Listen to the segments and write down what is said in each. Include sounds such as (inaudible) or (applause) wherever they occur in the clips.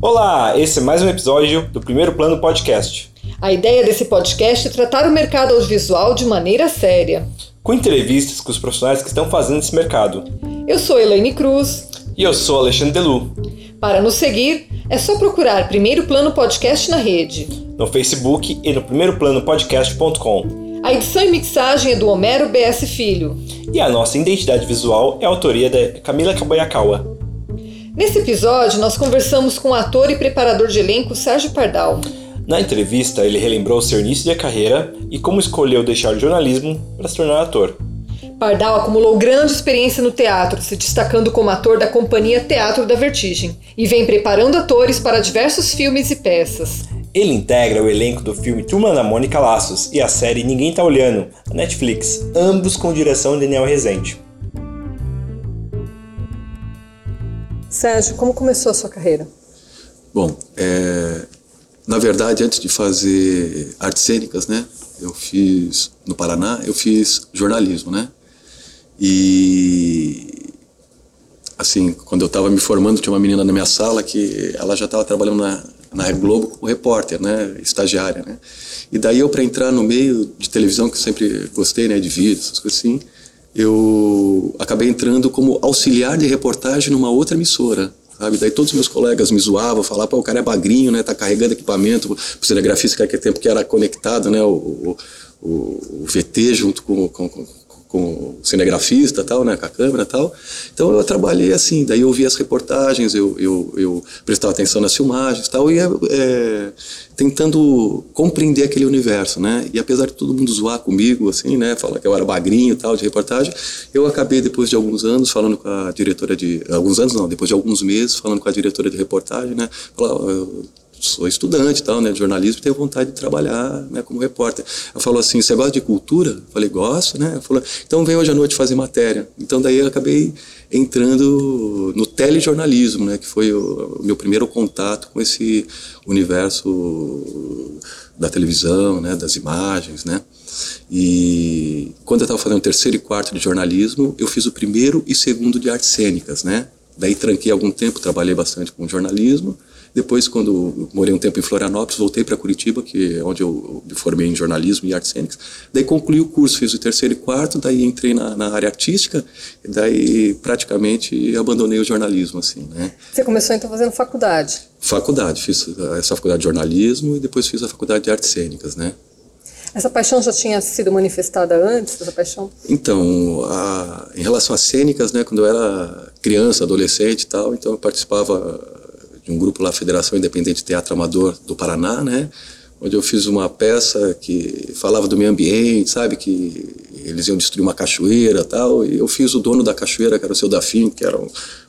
Olá, esse é mais um episódio do Primeiro Plano Podcast. A ideia desse podcast é tratar o mercado audiovisual de maneira séria. Com entrevistas com os profissionais que estão fazendo esse mercado. Eu sou Elaine Cruz. E eu sou Alexandre Delu. Para nos seguir, é só procurar Primeiro Plano Podcast na rede. No Facebook e no primeiroplanopodcast.com. A edição e mixagem é do Homero BS Filho. E a nossa identidade visual é a autoria da Camila Kabayakawa. Nesse episódio, nós conversamos com o ator e preparador de elenco Sérgio Pardal. Na entrevista, ele relembrou seu início de carreira e como escolheu deixar o jornalismo para se tornar ator. Pardal acumulou grande experiência no teatro, se destacando como ator da companhia Teatro da Vertigem, e vem preparando atores para diversos filmes e peças. Ele integra o elenco do filme Turma da Mônica Laços e a série Ninguém Tá Olhando, na Netflix, ambos com direção de Daniel Rezende. Sérgio, como começou a sua carreira? Bom, é, na verdade, antes de fazer artes cênicas, né, eu fiz no Paraná, eu fiz jornalismo, né? E assim, quando eu estava me formando, tinha uma menina na minha sala que ela já estava trabalhando na, na Globo como repórter, né, estagiária, né? E daí eu para entrar no meio de televisão que eu sempre gostei, né, de vídeos, essas coisas assim, eu acabei entrando como auxiliar de reportagem numa outra emissora, sabe? Daí todos os meus colegas me zoavam, falavam, o cara é bagrinho, né? Tá carregando equipamento, o cinegrafista que naquele tempo que era conectado, né? O, o, o, VT junto com, com com cinegrafista tal, né, com a câmera tal. Então eu trabalhei assim, daí eu via as reportagens, eu, eu, eu prestava atenção nas filmagens tal, e ia é, tentando compreender aquele universo, né. E apesar de todo mundo zoar comigo, assim, né, falar que eu era bagrinho tal, de reportagem, eu acabei depois de alguns anos falando com a diretora de... Alguns anos não, depois de alguns meses falando com a diretora de reportagem, né, falar, sou estudante tal, né, de jornalismo, tenho vontade de trabalhar, né, como repórter. Ela falou assim, você gosta de cultura? Eu falei, gosto, né? Ela falou, então vem hoje à noite fazer matéria. Então daí eu acabei entrando no telejornalismo, né, que foi o, o meu primeiro contato com esse universo da televisão, né, das imagens, né? E quando eu estava fazendo terceiro e quarto de jornalismo, eu fiz o primeiro e segundo de artes cênicas, né? Daí tranquei algum tempo, trabalhei bastante com jornalismo. Depois, quando morei um tempo em Florianópolis, voltei para Curitiba, que é onde eu me formei em jornalismo e artes cênicas. Daí concluí o curso, fiz o terceiro e quarto, daí entrei na, na área artística, e daí praticamente abandonei o jornalismo, assim, né? Você começou então fazendo faculdade? Faculdade, fiz essa faculdade de jornalismo e depois fiz a faculdade de artes cênicas, né? Essa paixão já tinha sido manifestada antes, essa paixão? Então, a, em relação às cênicas, né, quando eu era criança, adolescente e tal, então eu participava de um grupo lá, Federação Independente de Teatro Amador do Paraná, né? Onde eu fiz uma peça que falava do meio ambiente, sabe? Que eles iam destruir uma cachoeira tal. E eu fiz o dono da cachoeira, que era o seu Dafim, que era um,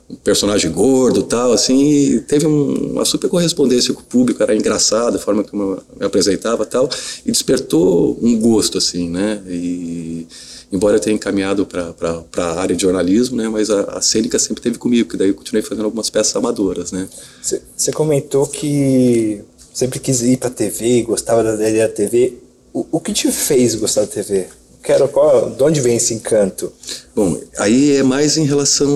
um personagem gordo tal, assim. E teve um, uma super correspondência com o público, era engraçado a forma como eu me apresentava tal. E despertou um gosto, assim, né? E embora eu tenha encaminhado para a área de jornalismo, né, mas a, a cênica sempre teve comigo, que daí eu continuei fazendo algumas peças amadoras, né. Você comentou que sempre quis ir para a TV, gostava da ideia da TV. O, o que te fez gostar da TV? Quero, qual, de onde vem esse encanto? Bom, aí é mais em relação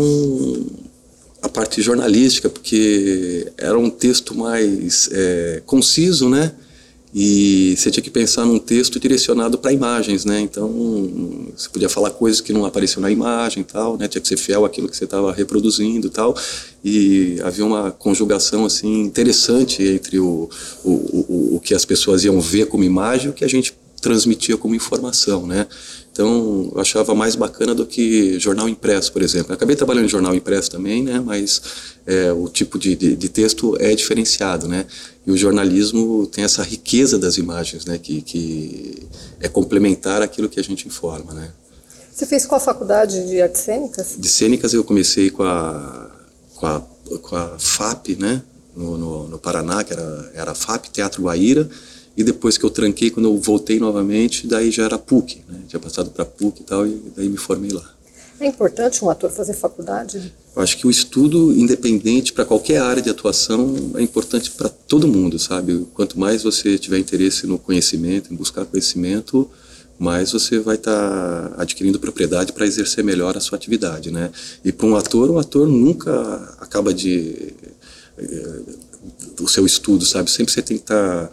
à parte jornalística, porque era um texto mais é, conciso, né? E você tinha que pensar num texto direcionado para imagens, né? Então você podia falar coisas que não apareciam na imagem, tal, né? Tinha que ser fiel àquilo que você estava reproduzindo, tal. E havia uma conjugação assim interessante entre o, o, o, o que as pessoas iam ver como imagem e o que a gente transmitia como informação, né? Então, eu achava mais bacana do que jornal impresso, por exemplo. Eu acabei trabalhando em jornal impresso também, né? Mas é, o tipo de, de, de, texto é diferenciado, né? E o jornalismo tem essa riqueza das imagens, né? Que, que é complementar aquilo que a gente informa, né? Você fez qual faculdade de artes cênicas? De cênicas eu comecei com a, com a, com a FAP, né? No, no, no Paraná, que era, era a FAP, Teatro Guaíra e depois que eu tranquei, quando eu voltei novamente, daí já era PUC, né? Tinha passado para PUC e tal, e daí me formei lá. É importante um ator fazer faculdade? Eu acho que o estudo independente para qualquer área de atuação é importante para todo mundo, sabe? Quanto mais você tiver interesse no conhecimento, em buscar conhecimento, mais você vai estar tá adquirindo propriedade para exercer melhor a sua atividade, né? E para um ator, um ator nunca acaba de eh, do seu estudo, sabe? Sempre você tem que estar tá,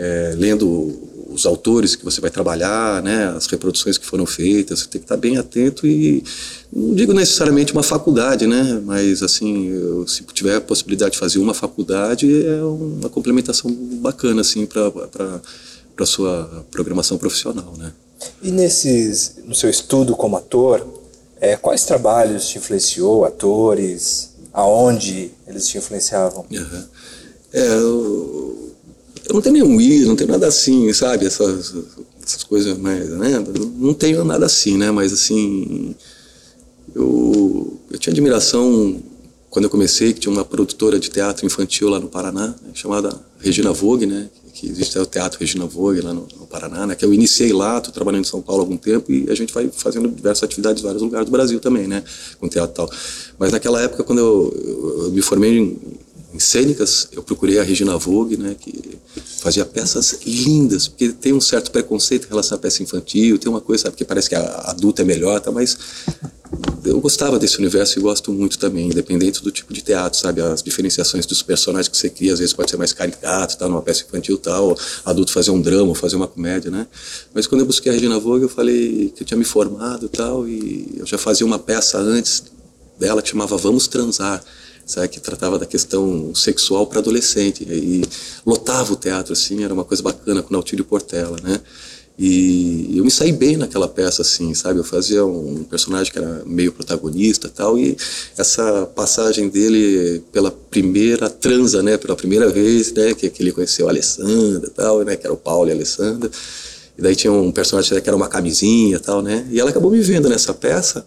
é, lendo os autores que você vai trabalhar, né, as reproduções que foram feitas, você tem que estar bem atento e não digo necessariamente uma faculdade, né, mas assim, eu, se tiver a possibilidade de fazer uma faculdade, é uma complementação bacana assim para para sua programação profissional, né. E nesses, no seu estudo como ator, é, quais trabalhos te influenciou, atores, aonde eles te influenciavam? Uhum. É, eu, eu não tenho nenhum ídolo, não tenho nada assim, sabe? Essas, essas coisas, mas, né? Não tenho nada assim, né? Mas, assim, eu, eu tinha admiração quando eu comecei, que tinha uma produtora de teatro infantil lá no Paraná, né, chamada Regina Vogue, né? Que existe o Teatro Regina Vogue lá no, no, Paraná, né? Que eu iniciei lá, estou trabalhando em São Paulo há algum tempo e a gente vai fazendo diversas atividades em vários lugares do Brasil também, né? Com teatro e tal. Mas naquela época, quando eu, eu, eu me formei em, em cênicas, eu procurei a Regina Vogue, né, que fazia peças lindas, porque tem um certo preconceito em relação à peça infantil, tem uma coisa, sabe, que parece que a adulta é melhor, tá, mas eu gostava desse universo e gosto muito também, independente do tipo de teatro, sabe, as diferenciações dos personagens que você cria, às vezes pode ser mais caricato, tá, numa peça infantil tal, adulto fazer um drama, fazer uma comédia, né, mas quando eu busquei a Regina Vogue, eu falei que eu tinha me formado tal, e eu já fazia uma peça antes dela que chamava Vamos Transar, sabe, que tratava da questão sexual para adolescente. E lotava o teatro, assim, era uma coisa bacana com Nautilio Portela, né? E eu me saí bem naquela peça, assim, sabe? Eu fazia um personagem que era meio protagonista tal, e essa passagem dele pela primeira transa, né? Pela primeira vez, né? Que, que ele conheceu a Alessandra tal, né? Que era o Paulo e a Alessandra. E daí tinha um personagem que era uma camisinha tal, né? E ela acabou me vendo nessa peça,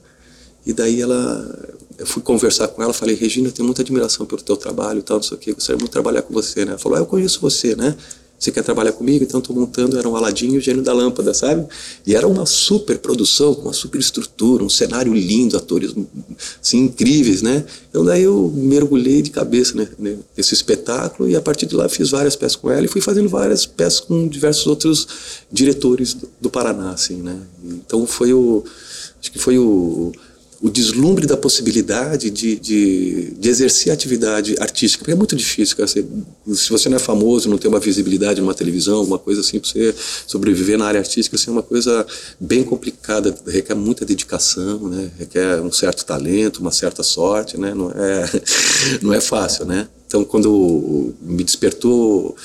e daí ela eu fui conversar com ela, falei, Regina, eu tenho muita admiração pelo teu trabalho e tal, não sei o que, gostaria muito de trabalhar com você, né? Ela falou, ah, eu conheço você, né? Você quer trabalhar comigo? Então estou montando, era um Aladim e o Gênio da Lâmpada, sabe? E era uma super produção, com uma super estrutura, um cenário lindo, atores assim, incríveis, né? Então daí eu mergulhei de cabeça né, nesse espetáculo e a partir de lá fiz várias peças com ela e fui fazendo várias peças com diversos outros diretores do, do Paraná, assim, né? Então foi o... Acho que foi o o deslumbre da possibilidade de, de, de exercer atividade artística, porque é muito difícil, cara, você, se você não é famoso, não tem uma visibilidade numa televisão, alguma coisa assim, para você sobreviver na área artística, assim, é uma coisa bem complicada, requer muita dedicação, né, requer um certo talento, uma certa sorte, né, não é, (laughs) não é fácil, né. Então, quando me despertou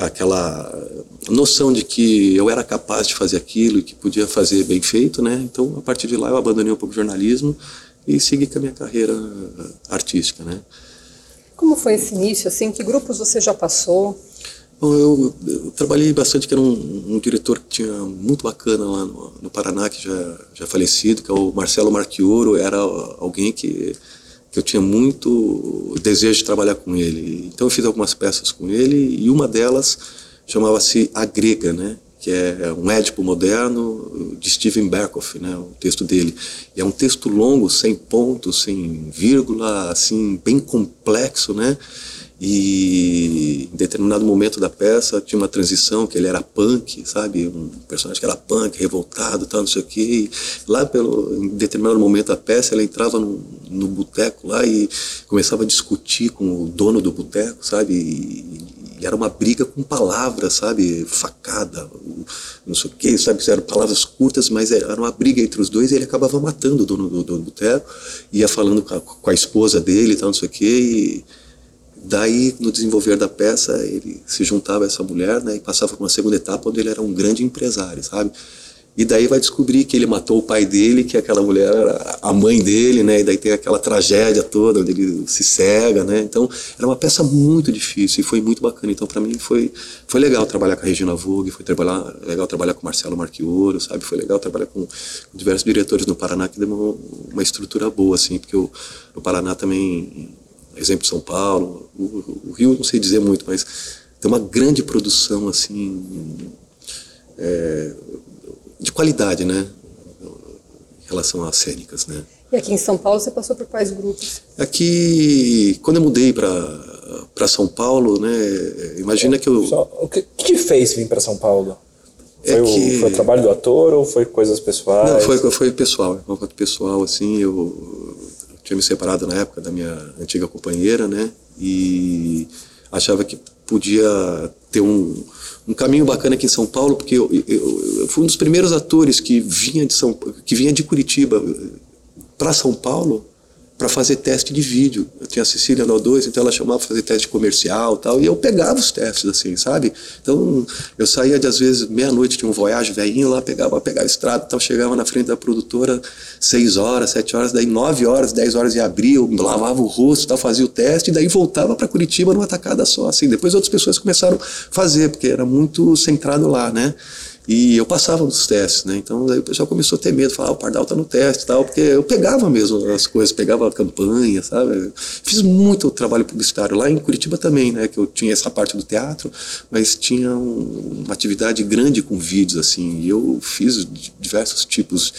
aquela noção de que eu era capaz de fazer aquilo e que podia fazer bem feito, né? Então, a partir de lá, eu abandonei um pouco o jornalismo e segui com a minha carreira artística, né? Como foi esse início, assim? Que grupos você já passou? Bom, eu, eu trabalhei bastante, que era um, um, diretor que tinha muito bacana lá no, no, Paraná, que já, já falecido, que é o Marcelo Marchioro, era alguém que eu tinha muito desejo de trabalhar com ele. Então eu fiz algumas peças com ele e uma delas chamava-se A Grega, né? que é um Édipo moderno de Steven Berkoff, né, o texto dele. E é um texto longo, sem pontos, sem vírgula, assim, bem complexo, né? E em determinado momento da peça tinha uma transição que ele era punk, sabe? Um personagem que era punk, revoltado, tal, não sei o quê. E lá pelo em determinado momento da peça, ela entrava no, no boteco lá e começava a discutir com o dono do boteco, sabe? E, e era uma briga com palavras, sabe? Facada, não sei o quê, sabe? Eram palavras curtas, mas era uma briga entre os dois e ele acabava matando o dono do, do, do boteco, ia falando com a, com a esposa dele, tal, não sei o quê. E, Daí, no desenvolver da peça, ele se juntava a essa mulher né, e passava por uma segunda etapa onde ele era um grande empresário, sabe? E daí vai descobrir que ele matou o pai dele, que aquela mulher era a mãe dele, né? E daí tem aquela tragédia toda, onde ele se cega, né? Então, era uma peça muito difícil e foi muito bacana. Então, para mim, foi, foi legal trabalhar com a Regina Vogue, foi trabalhar, legal trabalhar com o Marcelo Marchioro, sabe? Foi legal trabalhar com, diversos diretores no Paraná que deu uma, uma estrutura boa, assim, porque o, Paraná também exemplo São Paulo, o, o, Rio não sei dizer muito, mas tem uma grande produção assim é, de qualidade, né, em relação às cênicas, né. E aqui em São Paulo você passou por quais grupos? Aqui, quando eu mudei para para São Paulo, né, imagina que eu Só, o que, que te fez vir para São Paulo? É foi, que... o, foi o trabalho do ator ou foi coisas pessoais? Não, foi, foi pessoal, uma coisa pessoal, assim, eu tinha me separado na época da minha antiga companheira, né? E achava que podia ter um, um caminho bacana aqui em São Paulo, porque eu, eu, eu fui um dos primeiros atores que vinha de São que vinha de Curitiba para São Paulo para fazer teste de vídeo. Eu tinha a Cecília no 2, então ela chamava para fazer teste comercial tal, e eu pegava os testes, assim, sabe? Então, eu saía de, às vezes, meia-noite, tinha um voyage velhinho lá, pegava, pegava estrada tal, chegava na frente da produtora, seis horas, sete horas, daí nove horas, dez horas de abril, lavava o rosto tal, fazia o teste, e daí voltava para Curitiba numa tacada só, assim. Depois outras pessoas começaram a fazer, porque era muito centrado lá, né? E eu passava nos testes, né? Então daí o pessoal começou a ter medo, falar, ah, o Pardal tá no teste e tal, porque eu pegava mesmo as coisas, pegava a campanha, sabe? Fiz muito trabalho publicitário lá em Curitiba também, né? Que eu tinha essa parte do teatro, mas tinha um, uma atividade grande com vídeos, assim, e eu fiz diversos tipos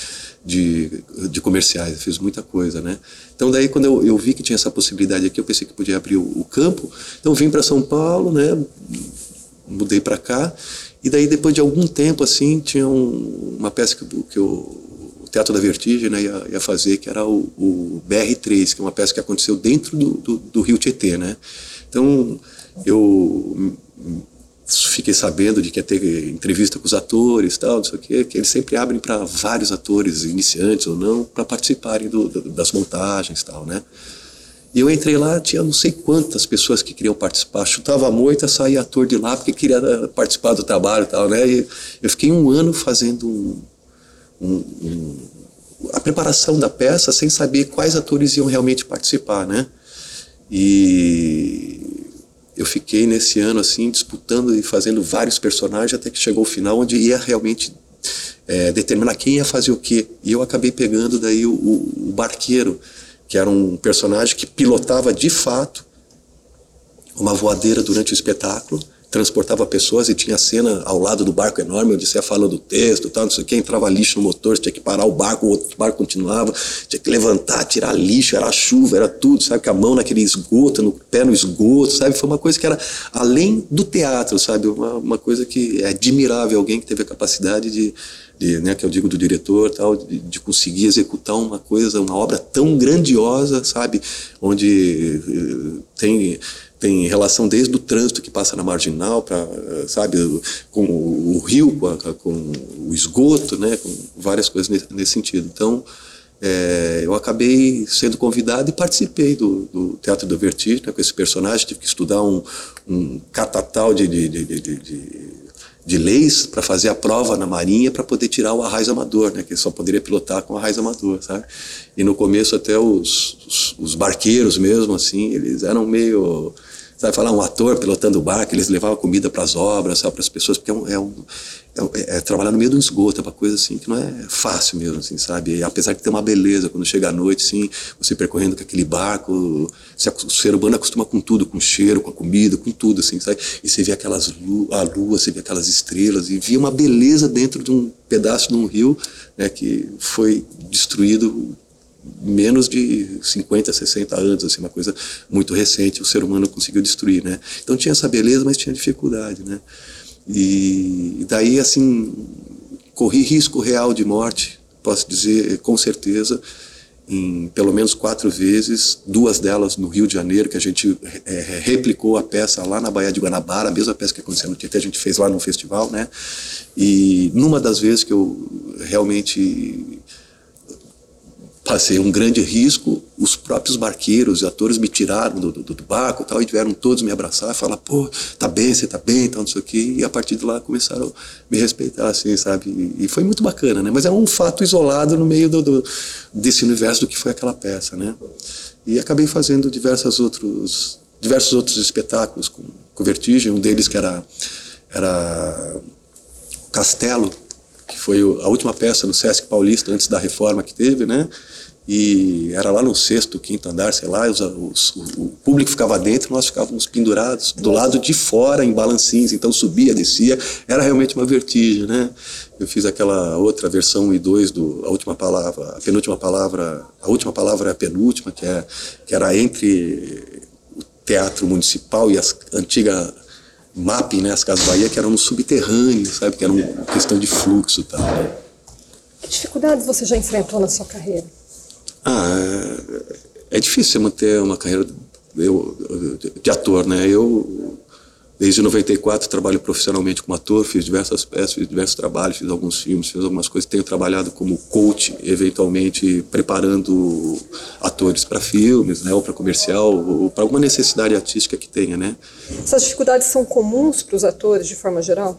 de, de comerciais, fiz muita coisa, né? Então daí quando eu, eu vi que tinha essa possibilidade aqui, eu pensei que podia abrir o, o campo, então vim para São Paulo, né? Mudei para cá e daí, depois de algum tempo, assim, tinha um, uma peça que, que o, o Teatro da Vertigem né, ia, ia, fazer, que era o, o, BR-3, que é uma peça que aconteceu dentro do, do, do Rio Tietê, né? Então, eu fiquei sabendo de que ia ter entrevista com os atores tal, não sei o quê, que eles sempre abrem para vários atores, iniciantes ou não, para participarem do, do, das montagens tal, né? E eu entrei lá, tinha não sei quantas pessoas que queriam participar. Chutava a moita, saía ator de lá porque queria eh, participar do trabalho e tal, né? E eu fiquei um ano fazendo um, um, um, a preparação da peça sem saber quais atores iam realmente participar, né? E eu fiquei nesse ano assim disputando e fazendo vários personagens até que chegou o final onde ia realmente é, determinar quem ia fazer o quê. E eu acabei pegando daí o, o, o barqueiro que era um personagem que pilotava de fato uma voadeira durante o espetáculo, transportava pessoas e tinha cena ao lado do barco enorme, onde você ia falando o texto, tal, não sei o que, entrava lixo no motor, tinha que parar o barco, o outro barco continuava, tinha que levantar, tirar lixo, era chuva, era tudo, sabe, com a mão naquele esgoto, no pé no esgoto, sabe, foi uma coisa que era além do teatro, sabe, uma, uma coisa que é admirável, alguém que teve a capacidade de de, né, que eu digo do diretor, tal, de, de, conseguir executar uma coisa, uma obra tão grandiosa, sabe, onde uh, tem tem relação desde o trânsito que passa na marginal para sabe com o, rio com, a, com, o esgoto né com várias coisas nesse, nesse sentido então é, eu acabei sendo convidado e participei do, do Teatro da Vertigem né, com esse personagem tive que estudar um, um catatal de, de, de, de de leis para fazer a prova na marinha para poder tirar o arraiz amador, né? Que só poderia pilotar com arraiz amador, sabe? E no começo até os, os, os barqueiros mesmo, assim, eles eram meio sabe falar um ator pilotando o barco, eles levavam comida para as obras, para as pessoas, porque é, um, é, um, é, é, trabalhar no meio do esgoto, é uma coisa assim que não é fácil mesmo, assim, sabe? E apesar de ter uma beleza quando chega à noite, sim, você percorrendo com aquele barco, o ser humano acostuma com tudo, com o cheiro, com a comida, com tudo, assim, sabe? E você vê aquelas lu a lua, você vê aquelas estrelas e via uma beleza dentro de um pedaço de um rio, né, que foi destruído menos de 50, 60 anos, assim, uma coisa muito recente, o ser humano conseguiu destruir, né? Então tinha essa beleza, mas tinha dificuldade, né? E daí, assim, corri risco real de morte, posso dizer com certeza, em pelo menos quatro vezes, duas delas no Rio de Janeiro, que a gente é, replicou a peça lá na Baía de Guanabara, a mesma peça que aconteceu no Tietê, a gente fez lá no festival, né? E numa das vezes que eu realmente passei um grande risco, os próprios barqueiros e atores me tiraram do, do, do barco tal, e vieram todos me abraçar e falar, pô, tá bem, você tá bem, tal, não sei o quê, e a partir de lá começaram a me respeitar, assim, sabe, e, foi muito bacana, né, mas é um fato isolado no meio do, do, desse universo do que foi aquela peça, né, e acabei fazendo diversos outros, diversos outros espetáculos com, com Vertigem, um deles que era, era Castelo, que foi a última peça no Sesc Paulista antes da reforma que teve, né? E era lá no sexto, quinto andar, sei lá, os, os, o público ficava dentro, nós ficávamos pendurados do lado de fora em balancinhos, então subia, descia, era realmente uma vertigem, né? Eu fiz aquela outra versão 1 e 2 do a última palavra, a penúltima palavra, a última palavra é a penúltima, que é que era entre o teatro municipal e a antiga MAP, né, as Casas Bahia, que eram no subterrâneo, sabe, que era uma questão de fluxo, tal. Que dificuldades você já enfrentou na sua carreira? Ah, é, difícil manter uma carreira eu, de ator, né? Eu Desde 94 trabalho profissionalmente como ator, fiz diversas peças, fiz diversos trabalhos, fiz alguns filmes, fiz algumas coisas. Tenho trabalhado como coach, eventualmente preparando atores para filmes, né, ou para comercial, ou para alguma necessidade artística que tenha, né. Essas dificuldades são comuns para os atores de forma geral?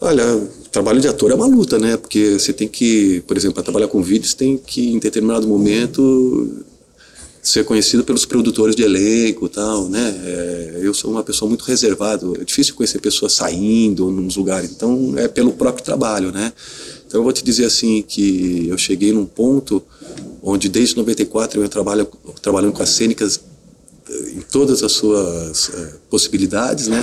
Olha, trabalho de ator é uma luta, né? Porque você tem que, por exemplo, para trabalhar com vídeos, tem que em determinado momento ser conhecido pelos produtores de elenco tal, né? É, eu sou uma pessoa muito reservada, é difícil conhecer pessoas saindo nos lugares, então é pelo próprio trabalho, né? Então eu vou te dizer assim que eu cheguei num ponto onde desde 94 eu trabalho trabalhando com as cênicas eh, em todas as suas é, possibilidades, né?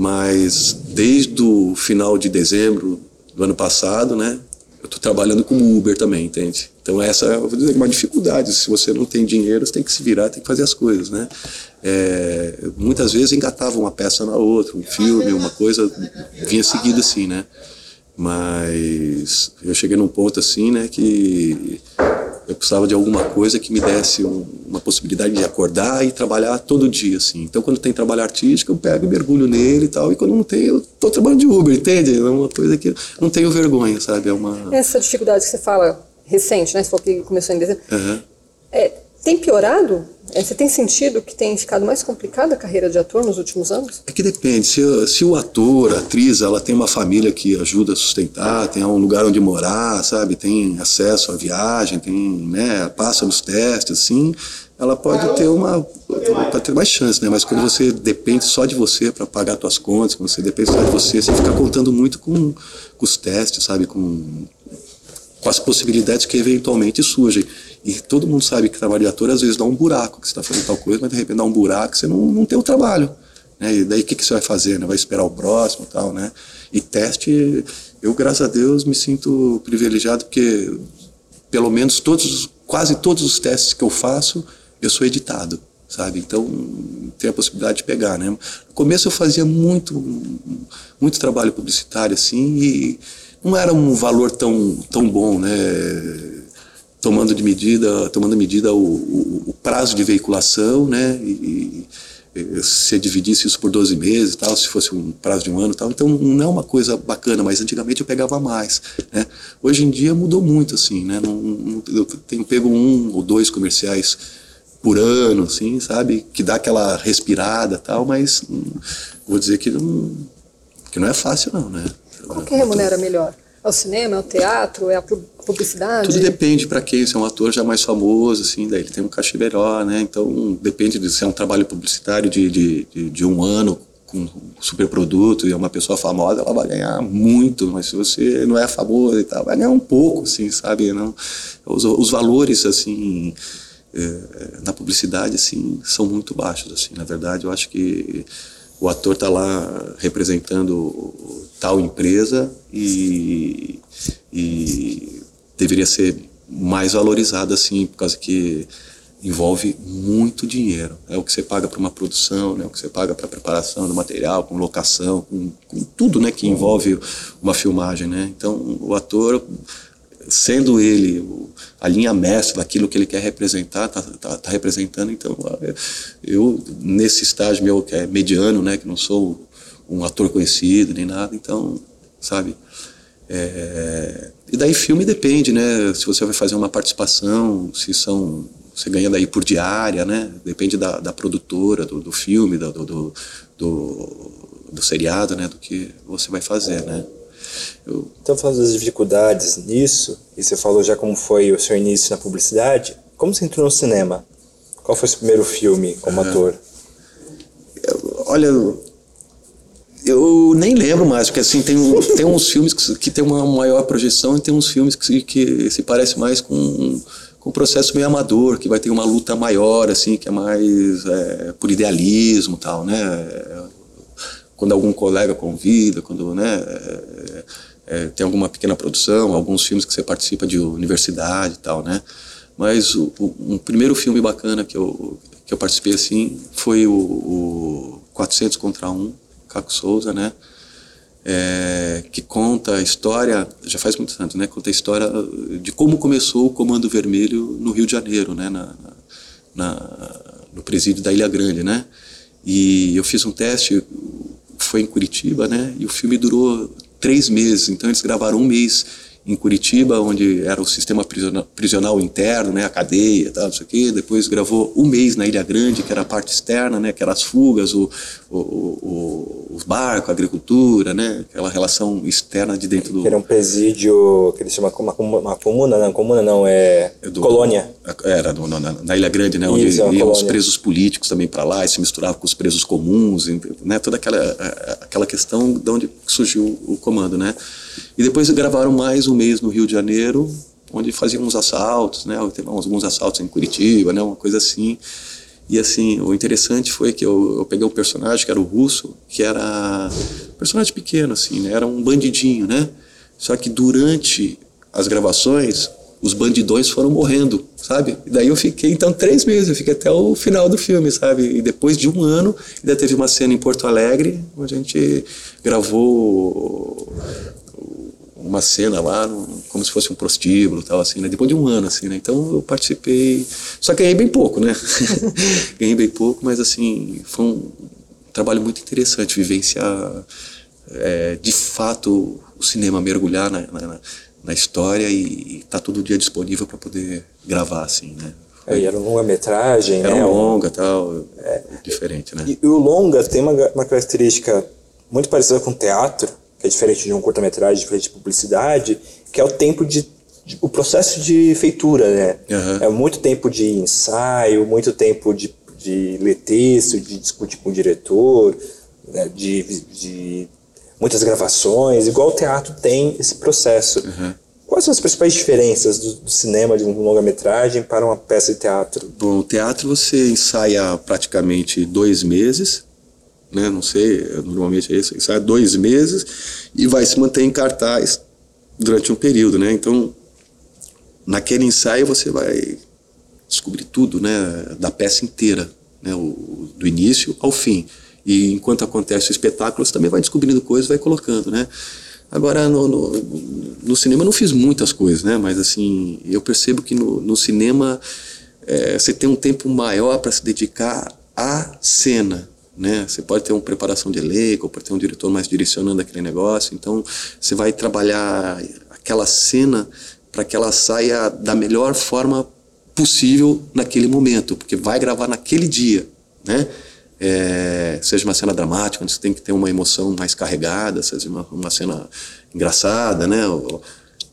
Mas desde o final de dezembro do ano passado, né? Eu estou trabalhando como Uber também, entende? Então essa é uma dificuldade. Se você não tem dinheiro, você tem que se virar, tem que fazer as coisas, né? É, muitas vezes engatava uma peça na outra, um filme, uma coisa vinha seguido assim, né? Mas eu cheguei num ponto assim, né, que eu precisava de alguma coisa que me desse um, uma possibilidade de acordar e trabalhar todo dia, assim. Então, quando tem trabalho artístico, eu pego e mergulho nele e tal. E quando não tem, eu tô trabalhando de Uber, entende? É uma coisa que não tenho vergonha, sabe? É uma... Essa dificuldade que você fala recente, né? Você falou que começou em dezembro. Uhum. É, tem piorado? É, você tem sentido que tem ficado mais complicada a carreira de ator nos últimos anos? É que depende. Se, se o ator, a atriz, ela tem uma família que ajuda a sustentar, tem um lugar onde morar, sabe? Tem acesso à viagem, tem, né? Passa nos testes, assim, ela pode ter uma pode ter mais chance, né? Mas quando você depende só de você para pagar suas contas, quando você depende só de você, você fica contando muito com, com os testes, sabe? Com, com as possibilidades que eventualmente surgem. E todo mundo sabe que trabalho de ator às vezes dá um buraco, que você está fazendo tal coisa, mas de repente dá um buraco, você não, não tem o trabalho. Né? E daí o que, que você vai fazer? Né? Vai esperar o próximo tal, né? E teste, eu graças a Deus me sinto privilegiado porque pelo menos todos, quase todos os testes que eu faço, eu sou editado, sabe? Então tem a possibilidade de pegar, né? No começo eu fazia muito, muito trabalho publicitário assim e não era um valor tão, tão bom, né? Tomando de medida, tomando medida o, o, o prazo de veiculação, né? E, e, se dividisse isso por 12 meses, tal, se fosse um prazo de um ano, tal, então não é uma coisa bacana, mas antigamente eu pegava mais, né? Hoje em dia mudou muito, assim, né? Não, não, eu tenho pego um ou dois comerciais por ano, assim, sabe? Que dá aquela respirada, tal, mas vou dizer que não, que não é fácil, não, né? Qual que remunera melhor? É o cinema, é o teatro, é a publicidade? Tudo depende para quem. Se é um ator já mais famoso, assim, daí ele tem um cachê melhor, né? Então depende de se é um trabalho publicitário de, de, de, de um ano com um super produto e é uma pessoa famosa, ela vai ganhar muito, mas se você não é famoso e tal, vai ganhar um pouco, assim, sabe? Não, os, os valores, assim, é, na publicidade, assim, são muito baixos, assim. Na verdade, eu acho que o ator está lá representando tal empresa e, e deveria ser mais valorizado assim, por causa que envolve muito dinheiro. É o que você paga para uma produção, né? o que você paga para preparação do material, com locação, com, com, tudo né, que envolve uma filmagem. Né? Então, o ator, sendo ele a linha mestra daquilo que ele quer representar, está tá, tá representando. Então, eu, nesse estágio meu, que é mediano, né, que não sou um ator conhecido nem nada, então, sabe? É, e daí filme depende, né? Se você vai fazer uma participação, se são você ganha daí por diária, né? Depende da, da produtora, do, do filme, do, do, do, do, seriado, né? Do que você vai fazer, né? Eu... Então, falando das dificuldades nisso, e você falou já como foi o seu início na publicidade, como você entrou no cinema? Qual foi o seu primeiro filme como ator? Olha, eu nem lembro mais, porque assim, tem, tem uns filmes que, que tem uma maior projeção e tem uns filmes que, que se parece mais com, com um processo meio amador, que vai ter uma luta maior, assim, que é mais é, por idealismo tal, né? Quando algum colega convida, quando, né, é, é, tem alguma pequena produção, alguns filmes que você participa de universidade e tal, né? Mas o, o um primeiro filme bacana que eu, que eu participei, assim, foi o, o 400 contra 1, Caco Souza, né? É, que conta a história, já faz muito tempo, né? Conta a história de como começou o Comando Vermelho no Rio de Janeiro, né? Na, na, no presídio da Ilha Grande, né? E eu fiz um teste, foi em Curitiba, né? E o filme durou três meses, então eles gravaram um mês em Curitiba, onde era o sistema prisional interno, né, a cadeia, tal, isso aqui. Depois gravou um mês na Ilha Grande, que era a parte externa, né, que eram as fugas, o, o, o, os barcos, a agricultura, né, aquela relação externa de dentro do. Era um presídio que eles chamam uma, uma comuna, não, comuna não, é, é do, colônia. Era do, na, na, Ilha Grande, né, onde isso, é iam os presos políticos também para lá e se misturavam com os presos comuns, né, toda aquela, aquela questão de onde surgiu o comando, né. E depois gravaram mais um mês no Rio de Janeiro, onde faziam uns assaltos, né? Teve alguns assaltos em Curitiba, né? Uma coisa assim. E assim, o interessante foi que eu, eu peguei um personagem que era o Russo, que era um personagem pequeno, assim, né? Era um bandidinho, né? Só que durante as gravações, os bandidões foram morrendo, sabe? E daí eu fiquei, então, três meses, eu fiquei até o final do filme, sabe? E depois de um ano, ainda teve uma cena em Porto Alegre, onde a gente gravou uma cena lá, como se fosse um prostíbulo tal, assim, né? Depois de um ano, assim, né? Então eu participei, só ganhei bem pouco, né? (laughs) ganhei bem pouco, mas assim, foi um trabalho muito interessante vivenciar é, de fato o cinema, mergulhar na, na, na história e estar tá todo dia disponível para poder gravar, assim, né? É, e era um longa-metragem, né? Era um longa tal, é, diferente, né? E, e o longa tem uma, uma característica muito parecida com o teatro, que é diferente de um curta-metragem, diferente de publicidade, que é o tempo de, de o processo de feitura, né? Uhum. É muito tempo de ensaio, muito tempo de, de ler texto, de discutir com o diretor, né? de, de muitas gravações, igual o teatro tem esse processo. Uhum. Quais são as principais diferenças do, do cinema de um longa-metragem para uma peça de teatro? Bom, o teatro você ensaia praticamente dois meses, né? Não sei, normalmente é isso, sai dois meses e vai se manter em cartaz durante um período, né? Então, naquele ensaio você vai descobrir tudo, né? Da peça inteira, né? O, do início ao fim. E enquanto acontece o espetáculo, você também vai descobrindo coisas, vai colocando, né? Agora, no, no, no, cinema eu não fiz muitas coisas, né? Mas, assim, eu percebo que no, no cinema é, você tem um tempo maior para se dedicar à cena, né? Você pode ter uma preparação de elenco, pode ter um diretor mais direcionando aquele negócio. Então, você vai trabalhar aquela cena para que ela saia da melhor forma possível naquele momento, porque vai gravar naquele dia, né? É, seja uma cena dramática, onde você tem que ter uma emoção mais carregada, seja uma, uma cena engraçada, né?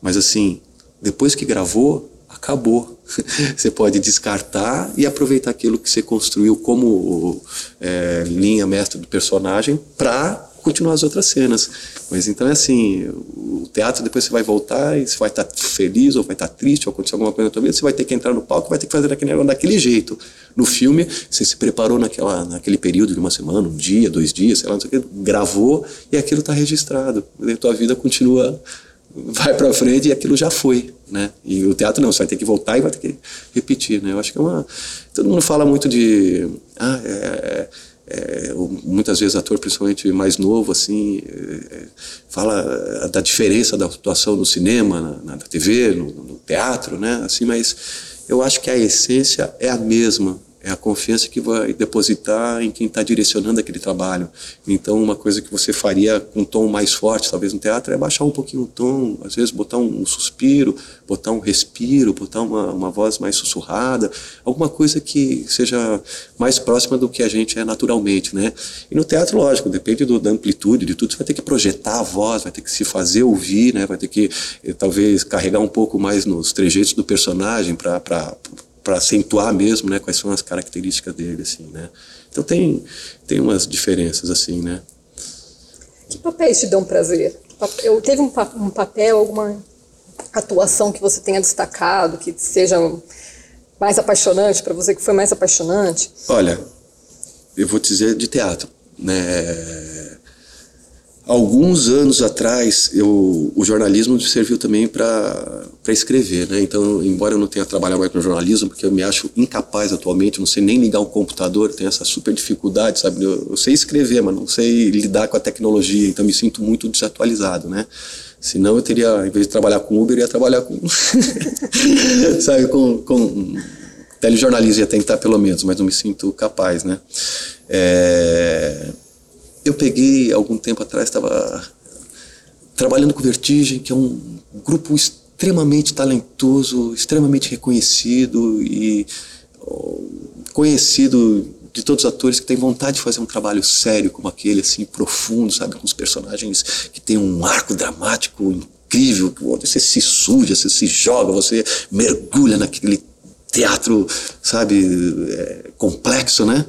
Mas assim, depois que gravou, acabou. (laughs) Você pode descartar e aproveitar aquilo que você construiu como é, linha mestra do personagem para continuar as outras cenas. Mas então é assim, o teatro depois você vai voltar e você vai estar tá feliz ou vai estar tá triste ou acontecer alguma coisa na tua você vai ter que entrar no palco, vai ter que fazer daquele, daquele jeito. No filme, você se preparou naquela, naquele período de uma semana, um dia, dois dias, sei lá, não sei o que, gravou e aquilo está registrado. E a tua vida continua vai para frente e aquilo já foi, né? E o teatro não, você vai ter que voltar e vai ter que repetir, né? Eu acho que é uma todo mundo fala muito de ah, é, é, é muitas vezes ator principalmente mais novo assim é, fala da diferença da atuação no cinema, na, na TV, no, no teatro, né? Assim, mas eu acho que a essência é a mesma é a confiança que vai depositar em quem está direcionando aquele trabalho. Então, uma coisa que você faria com um tom mais forte, talvez no teatro, é baixar um pouquinho o tom, às vezes botar um, suspiro, botar um respiro, botar uma, uma voz mais sussurrada, alguma coisa que seja mais próxima do que a gente é naturalmente, né? E no teatro, lógico, depende do, da amplitude de tudo, você vai ter que projetar a voz, vai ter que se fazer ouvir, né? Vai ter que, eh, talvez, carregar um pouco mais nos trejeitos do personagem para para acentuar mesmo, né, quais são as características dele, assim, né. Então tem tem umas diferenças assim, né. Que papéis te dão prazer? Eu teve um, um papel, alguma atuação que você tenha destacado, que seja mais apaixonante para você, que foi mais apaixonante? Olha, eu vou te dizer de teatro, né alguns anos atrás, eu, o jornalismo serviu também para escrever, né? Então, embora eu não tenha trabalhado mais no jornalismo, porque eu me acho incapaz atualmente, não sei nem ligar um computador, tenho essa super dificuldade, sabe? Eu, eu sei escrever, mas não sei lidar com a tecnologia, então me sinto muito desatualizado, né? Senão eu teria, em vez de trabalhar com Uber, eu ia trabalhar com, (laughs) sabe, com, com telejornalismo, ia tentar pelo menos, mas não me sinto capaz, né? É eu peguei, algum tempo atrás, estava trabalhando com Vertigem, que é um grupo extremamente talentoso, extremamente reconhecido e conhecido de todos os atores que têm vontade de fazer um trabalho sério como aquele, assim, profundo, sabe, com os personagens que tem um arco dramático incrível, você se suja, você se joga, você mergulha naquele teatro, sabe, é, complexo, né?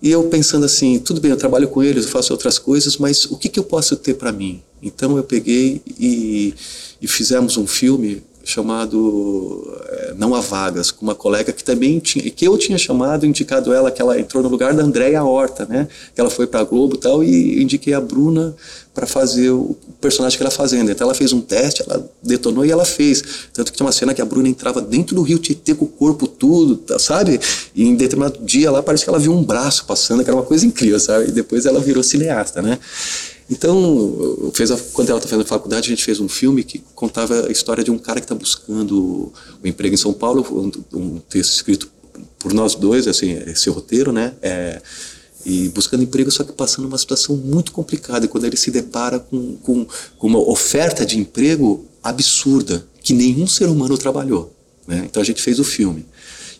E eu pensando assim, tudo bem, eu trabalho com eles, eu faço outras coisas, mas o que, que eu posso ter para mim? Então eu peguei e, e fizemos um filme chamado é, Não Há Vagas, com uma colega que também tinha, que eu tinha chamado, indicado ela, que ela entrou no lugar da Andréia Horta, né? Que ela foi para Globo e tal, e indiquei a Bruna para fazer o personagem que ela fazendo. Então ela fez um teste, ela detonou e ela fez. Tanto que tinha uma cena que a Bruna entrava dentro do rio Tietê com o corpo tudo, tá, sabe? E em determinado dia lá parece que ela viu um braço passando, que era uma coisa incrível, sabe? E depois ela virou cineasta, né? Então, fez a, quando ela está fazendo faculdade, a gente fez um filme que contava a história de um cara que está buscando um emprego em São Paulo, um, um, texto escrito por nós dois, assim, esse roteiro, né? É, e buscando emprego, só que passando uma situação muito complicada. E quando ele se depara com, com, com uma oferta de emprego absurda, que nenhum ser humano trabalhou. Né? Então a gente fez o filme.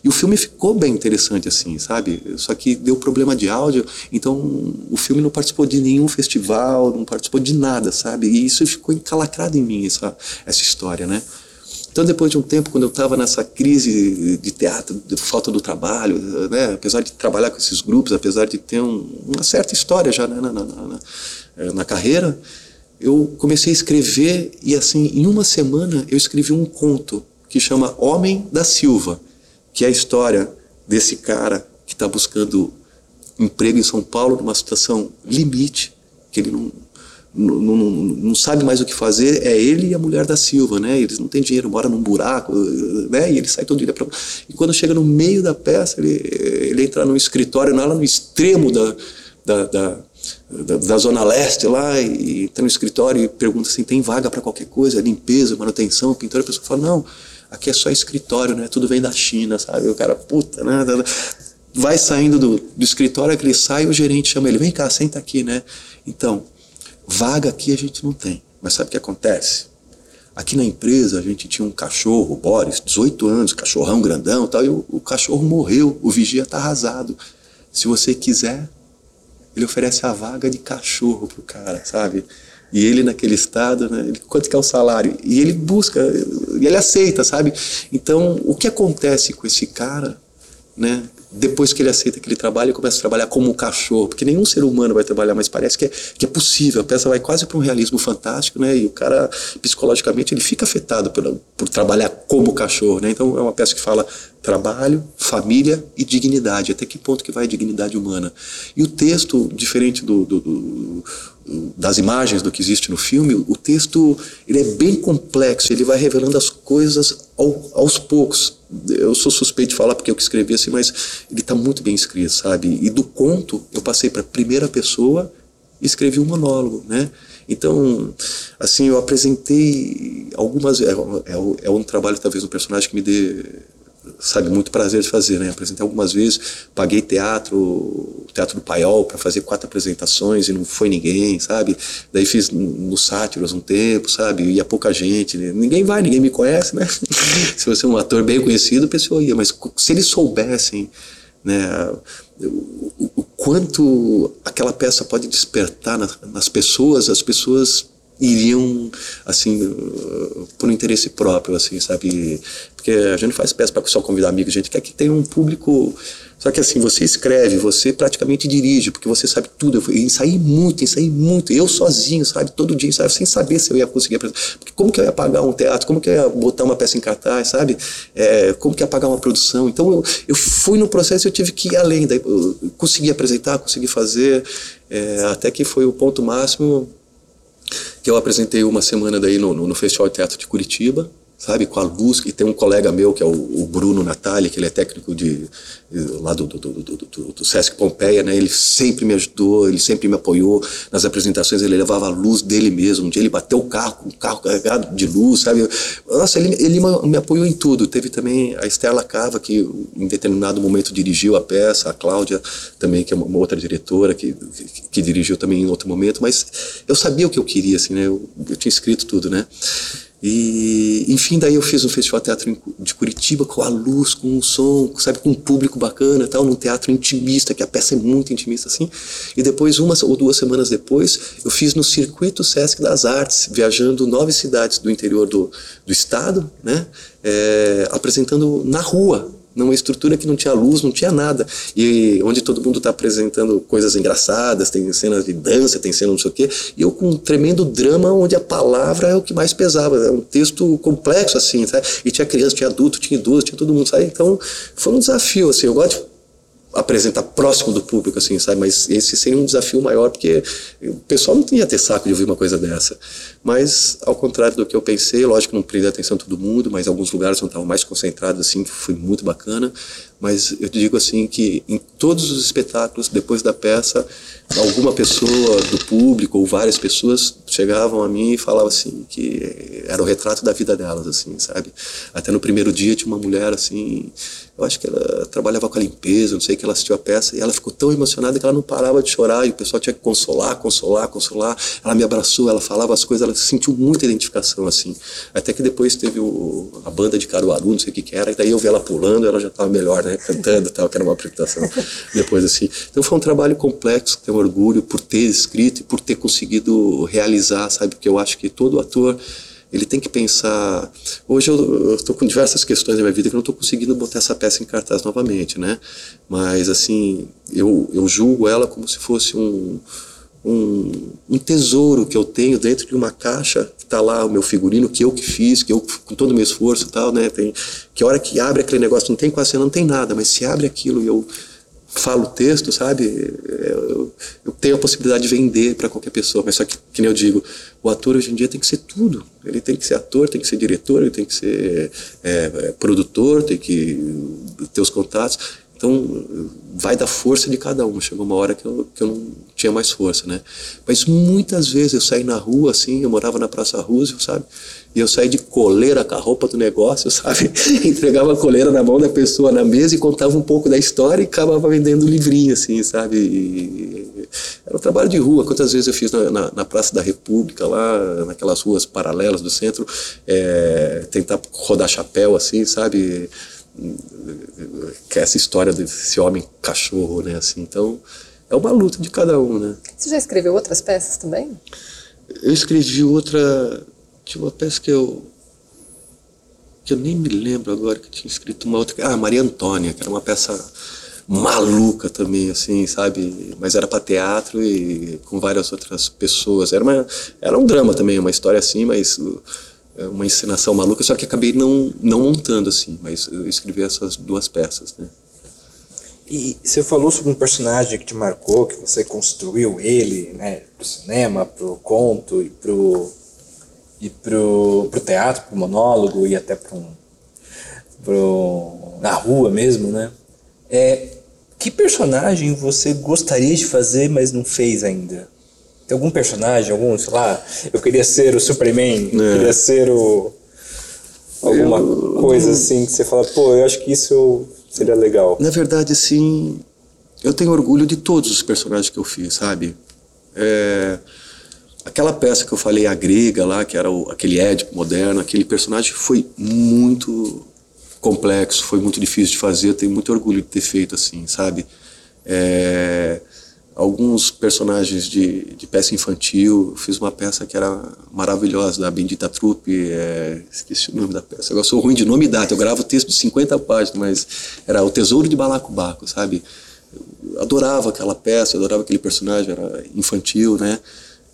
E o filme ficou bem interessante, assim, sabe? Só que deu problema de áudio, então o filme não participou de nenhum festival, não participou de nada, sabe? E isso ficou encalacrado em mim, essa, essa história, né? Então, depois de um tempo, quando eu estava nessa crise de teatro, de falta do trabalho, né, apesar de trabalhar com esses grupos, apesar de ter um, uma certa história já né, na, na, na, na, carreira, eu comecei a escrever e, assim, em uma semana, eu escrevi um conto que chama Homem da Silva que é a história desse cara que está buscando emprego em São Paulo numa situação limite, que ele não, não, não, não, sabe mais o que fazer, é ele e a mulher da Silva, né? Eles não têm dinheiro, moram num buraco, né? E ele sai todo dia para E quando chega no meio da peça, ele, ele entra num escritório, lá no extremo da, da, da, da, da Zona Leste lá, e entra no escritório e pergunta assim: tem vaga para qualquer coisa, limpeza, manutenção, pintura? A pessoa fala: não aqui é só escritório, né? Tudo vem da China, sabe? O cara, puta, né? Vai saindo do, do escritório, que ele sai, o gerente chama ele, vem cá, senta aqui, né? Então, vaga aqui a gente não tem. Mas sabe o que acontece? Aqui na empresa a gente tinha um cachorro, Boris, 18 anos, cachorrão grandão tal, e o, o cachorro morreu, o vigia tá arrasado. Se você quiser, ele oferece a vaga de cachorro pro cara, sabe? E ele naquele estado, né, ele, quanto que é o salário? E ele busca, e ele aceita, sabe? Então, o que acontece com esse cara, né? Depois que ele aceita aquele trabalho, ele começa a trabalhar como um cachorro, porque nenhum ser humano vai trabalhar, mas parece que é, que é possível. A peça vai quase para um realismo fantástico, né? E o cara, psicologicamente, ele fica afetado por, por trabalhar como cachorro, né? Então, é uma peça que fala trabalho, família e dignidade. Até que ponto que vai a dignidade humana? E o texto, diferente do, do, do das imagens do que existe no filme, o texto ele é bem complexo, ele vai revelando as coisas ao, aos poucos. Eu sou suspeito de falar porque eu que escrevi assim, mas ele está muito bem escrito, sabe? E do conto eu passei para primeira pessoa e escrevi um monólogo, né? Então, assim, eu apresentei algumas. É, é, é um trabalho, talvez, um personagem que me dê sabe, muito prazer de fazer, né? Apresentei algumas vezes, paguei teatro, teatro do Paiol para fazer quatro apresentações e não foi ninguém, sabe? Daí fiz no Sátiros um tempo, sabe? Ia pouca gente, né? ninguém vai, ninguém me conhece, né? (laughs) se você é um ator bem conhecido, a pessoa ia, mas se eles soubessem, né, o, o quanto aquela peça pode despertar nas, nas pessoas, as pessoas iriam assim por um interesse próprio assim sabe? Porque a gente faz peça para só convidar amigos a gente quer que tenha um público só que assim você escreve você praticamente dirige porque você sabe tudo. Eu ensaiei muito ensaiei muito eu sozinho sabe? Todo dia sem saber se eu ia conseguir apresentar. Porque como que eu ia pagar um teatro? Como que eu ia botar uma peça em cartaz sabe? É, como que ia pagar uma produção? Então eu, eu fui no processo eu tive que ir além. Daí consegui apresentar consegui fazer é, até que foi o ponto máximo que eu apresentei uma semana daí no, no Festival de Teatro de Curitiba, sabe, com a luz, e tem um colega meu, que é o, o Bruno Natali, que ele é técnico de, lá do, do, do, do, Sesc Pompeia, né, ele sempre me ajudou, ele sempre me apoiou nas apresentações, ele levava a luz dele mesmo, um dia ele bateu o carro, com o carro carregado de luz, sabe, nossa, ele, ele me apoiou em tudo, teve também a Estela Cava, que em determinado momento dirigiu a peça, a Cláudia também, que é uma outra diretora, que, que, que dirigiu também em outro momento, mas eu sabia o que eu queria, assim, né, eu, eu tinha escrito tudo, né, e, enfim, daí eu fiz um festival teatro de Curitiba com a luz, com o som, sabe, com um público bacana, tal, num teatro intimista, que a peça é muito intimista assim. E depois, uma ou duas semanas depois, eu fiz no circuito Sesc das Artes, viajando nove cidades do interior do, do estado, né, é, apresentando na rua, numa estrutura que não tinha luz, não tinha nada. E onde todo mundo está apresentando coisas engraçadas, tem cenas de dança, tem cenas não sei o quê. E eu com um tremendo drama onde a palavra é o que mais pesava. É um texto complexo, assim, sabe? E tinha criança, tinha adulto, tinha idoso, tinha todo mundo, sabe? Então foi um desafio, assim. Eu gosto de apresentar próximo do público, assim, sabe? Mas esse seria um desafio maior, porque o pessoal não ia ter saco de ouvir uma coisa dessa. Mas, ao contrário do que eu pensei, lógico não prendeu atenção todo mundo, mas alguns lugares não estavam mais concentrados, assim, foi muito bacana. Mas eu digo assim que em todos os espetáculos, depois da peça, alguma pessoa do público ou várias pessoas chegavam a mim e falavam assim que era o retrato da vida delas, assim, sabe? Até no primeiro dia tinha uma mulher assim eu acho que ela trabalhava com a limpeza, não sei que ela assistiu a peça e ela ficou tão emocionada que ela não parava de chorar e o pessoal tinha que consolar, consolar, consolar. Ela me abraçou, ela falava as coisas, ela sentiu muita identificação assim. Até que depois teve o, a banda de Caruaru, não sei o que, que era, e daí eu vi ela pulando, ela já estava melhor, né, cantando, tal, que era uma apresentação (laughs) depois assim. Então foi um trabalho complexo, tenho orgulho por ter escrito e por ter conseguido realizar, sabe? Porque eu acho que todo ator ele tem que pensar. Hoje eu estou com diversas questões na minha vida que eu não estou conseguindo botar essa peça em cartaz novamente, né? Mas assim, eu, eu julgo ela como se fosse um, um, um tesouro que eu tenho dentro de uma caixa que está lá o meu figurino que eu que fiz, que eu com todo o meu esforço e tal, né? Tem que a hora que abre aquele negócio não tem quase não tem nada, mas se abre aquilo e eu falo o texto, sabe? Eu, eu, tenho a possibilidade de vender para qualquer pessoa, mas só que, que nem eu digo, o ator hoje em dia tem que ser tudo. Ele tem que ser ator, tem que ser diretor, ele tem que ser é, é produtor, tem que ter os contatos. Então, vai da força de cada um. Chegou uma hora que eu, que eu não tinha mais força, né? Mas muitas vezes eu saí na rua, assim, eu morava na Praça Roosevelt, sabe? E eu saí de coleira com a roupa do negócio, (laughs) sabe? Entregava a coleira na mão da pessoa na mesa e contava um pouco da história e acabava vendendo livrinho, assim, sabe? E era um trabalho de rua. Quantas vezes eu fiz na, na, na Praça da República, lá, naquelas ruas paralelas do centro, é, tentar rodar chapéu, assim, sabe? Que é essa história desse homem cachorro, né? Assim, então é uma luta de cada um, né? Você já escreveu outras peças também? Eu escrevi outra, tinha uma peça que eu que eu nem me lembro agora que tinha escrito uma outra, ah, Maria Antônia, que era uma peça maluca também, assim, sabe? Mas era para teatro e com várias outras pessoas. Era uma, era um drama também, uma história assim, mas uma encenação maluca, só que acabei não, não montando assim, mas eu escrevi essas duas peças, né? E você falou sobre um personagem que te marcou, que você construiu ele, né, pro cinema, pro conto e pro e pro, pro teatro, pro monólogo e até pro, pro na rua mesmo, né? É, que personagem você gostaria de fazer, mas não fez ainda? Tem algum personagem, algum, sei lá, eu queria ser o Superman, é. queria ser o. Alguma eu, coisa assim que você fala, pô, eu acho que isso seria legal. Na verdade, sim, eu tenho orgulho de todos os personagens que eu fiz, sabe? É, aquela peça que eu falei, a grega lá, que era o, aquele Édipo moderno, aquele personagem foi muito complexo, foi muito difícil de fazer, eu tenho muito orgulho de ter feito assim, sabe? É, alguns personagens de, de peça infantil. Fiz uma peça que era maravilhosa, da Bendita Trupe, é, esqueci o nome da peça. Eu sou ruim de nome e data, eu gravo texto de 50 páginas, mas era O Tesouro de Balacobaco, sabe? Eu adorava aquela peça, adorava aquele personagem, era infantil, né?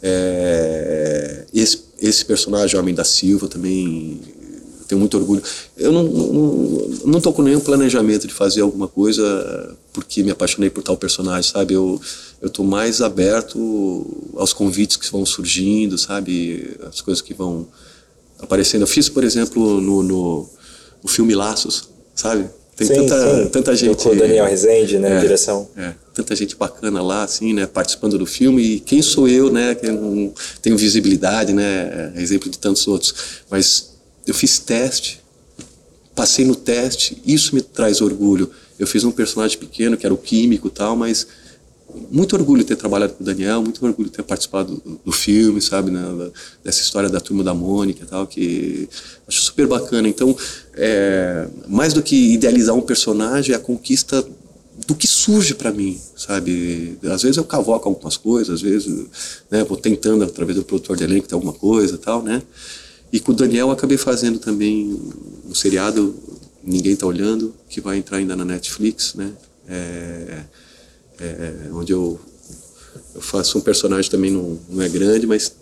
É, esse, esse personagem, Homem da Silva, também tenho muito orgulho. Eu não, não, não tô com nenhum planejamento de fazer alguma coisa porque me apaixonei por tal personagem, sabe? Eu, eu tô mais aberto aos convites que vão surgindo, sabe? As coisas que vão aparecendo. Eu fiz, por exemplo, no, no, no filme Laços, sabe? Tem sim, tanta, sim. tanta gente. Com o Daniel Rezende, né? É, direção. É, tanta gente bacana lá, assim, né? Participando do filme. E quem sou eu, né? Que não tenho visibilidade, né? É exemplo de tantos outros. Mas eu fiz teste, passei no teste, isso me traz orgulho. Eu fiz um personagem pequeno, que era o químico e tal, mas muito orgulho de ter trabalhado com o Daniel, muito orgulho de ter participado do, do filme, sabe, né, dessa história da turma da Mônica e tal, que acho super bacana. Então, é, mais do que idealizar um personagem, é a conquista do que surge para mim, sabe? Às vezes eu cavoco algumas coisas, às vezes né, vou tentando através do produtor de elenco ter alguma coisa e tal, né? E com o Daniel acabei fazendo também um seriado Ninguém Tá Olhando, que vai entrar ainda na Netflix, né? É, é, onde eu, eu faço um personagem também não, não é grande, mas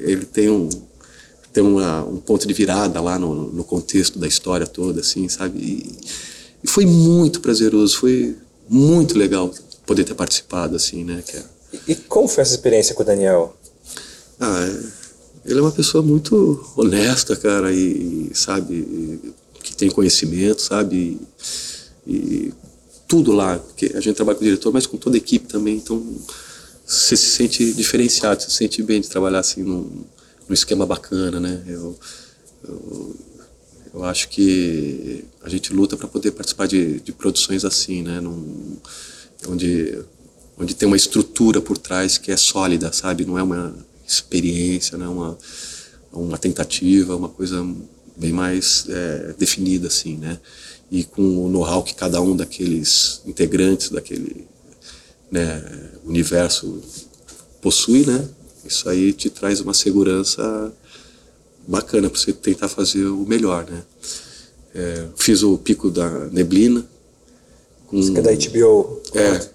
ele tem um tem uma, um ponto de virada lá no, no contexto da história toda, assim, sabe? E, e, foi muito prazeroso, foi muito legal poder ter participado, assim, né? Que é... e, e como foi essa experiência com o Daniel? Ah, ele é uma pessoa muito honesta, cara, e, sabe, que tem conhecimento, sabe, e, e tudo lá, porque a gente trabalha com o diretor, mas com toda a equipe também, então você se sente diferenciado, você se sente bem de trabalhar assim num, num esquema bacana, né? Eu, eu, eu, acho que a gente luta para poder participar de, de produções assim, né? Num, onde, onde tem uma estrutura por trás que é sólida, sabe? Não é uma experiência, não é uma, uma tentativa, uma coisa bem mais é, definida, assim, né? E com o know-how que cada um daqueles integrantes daquele né, universo possui, né? Isso aí te traz uma segurança bacana para você tentar fazer o melhor, né? É, fiz o Pico da Neblina. Com, Isso que é da HBO. É,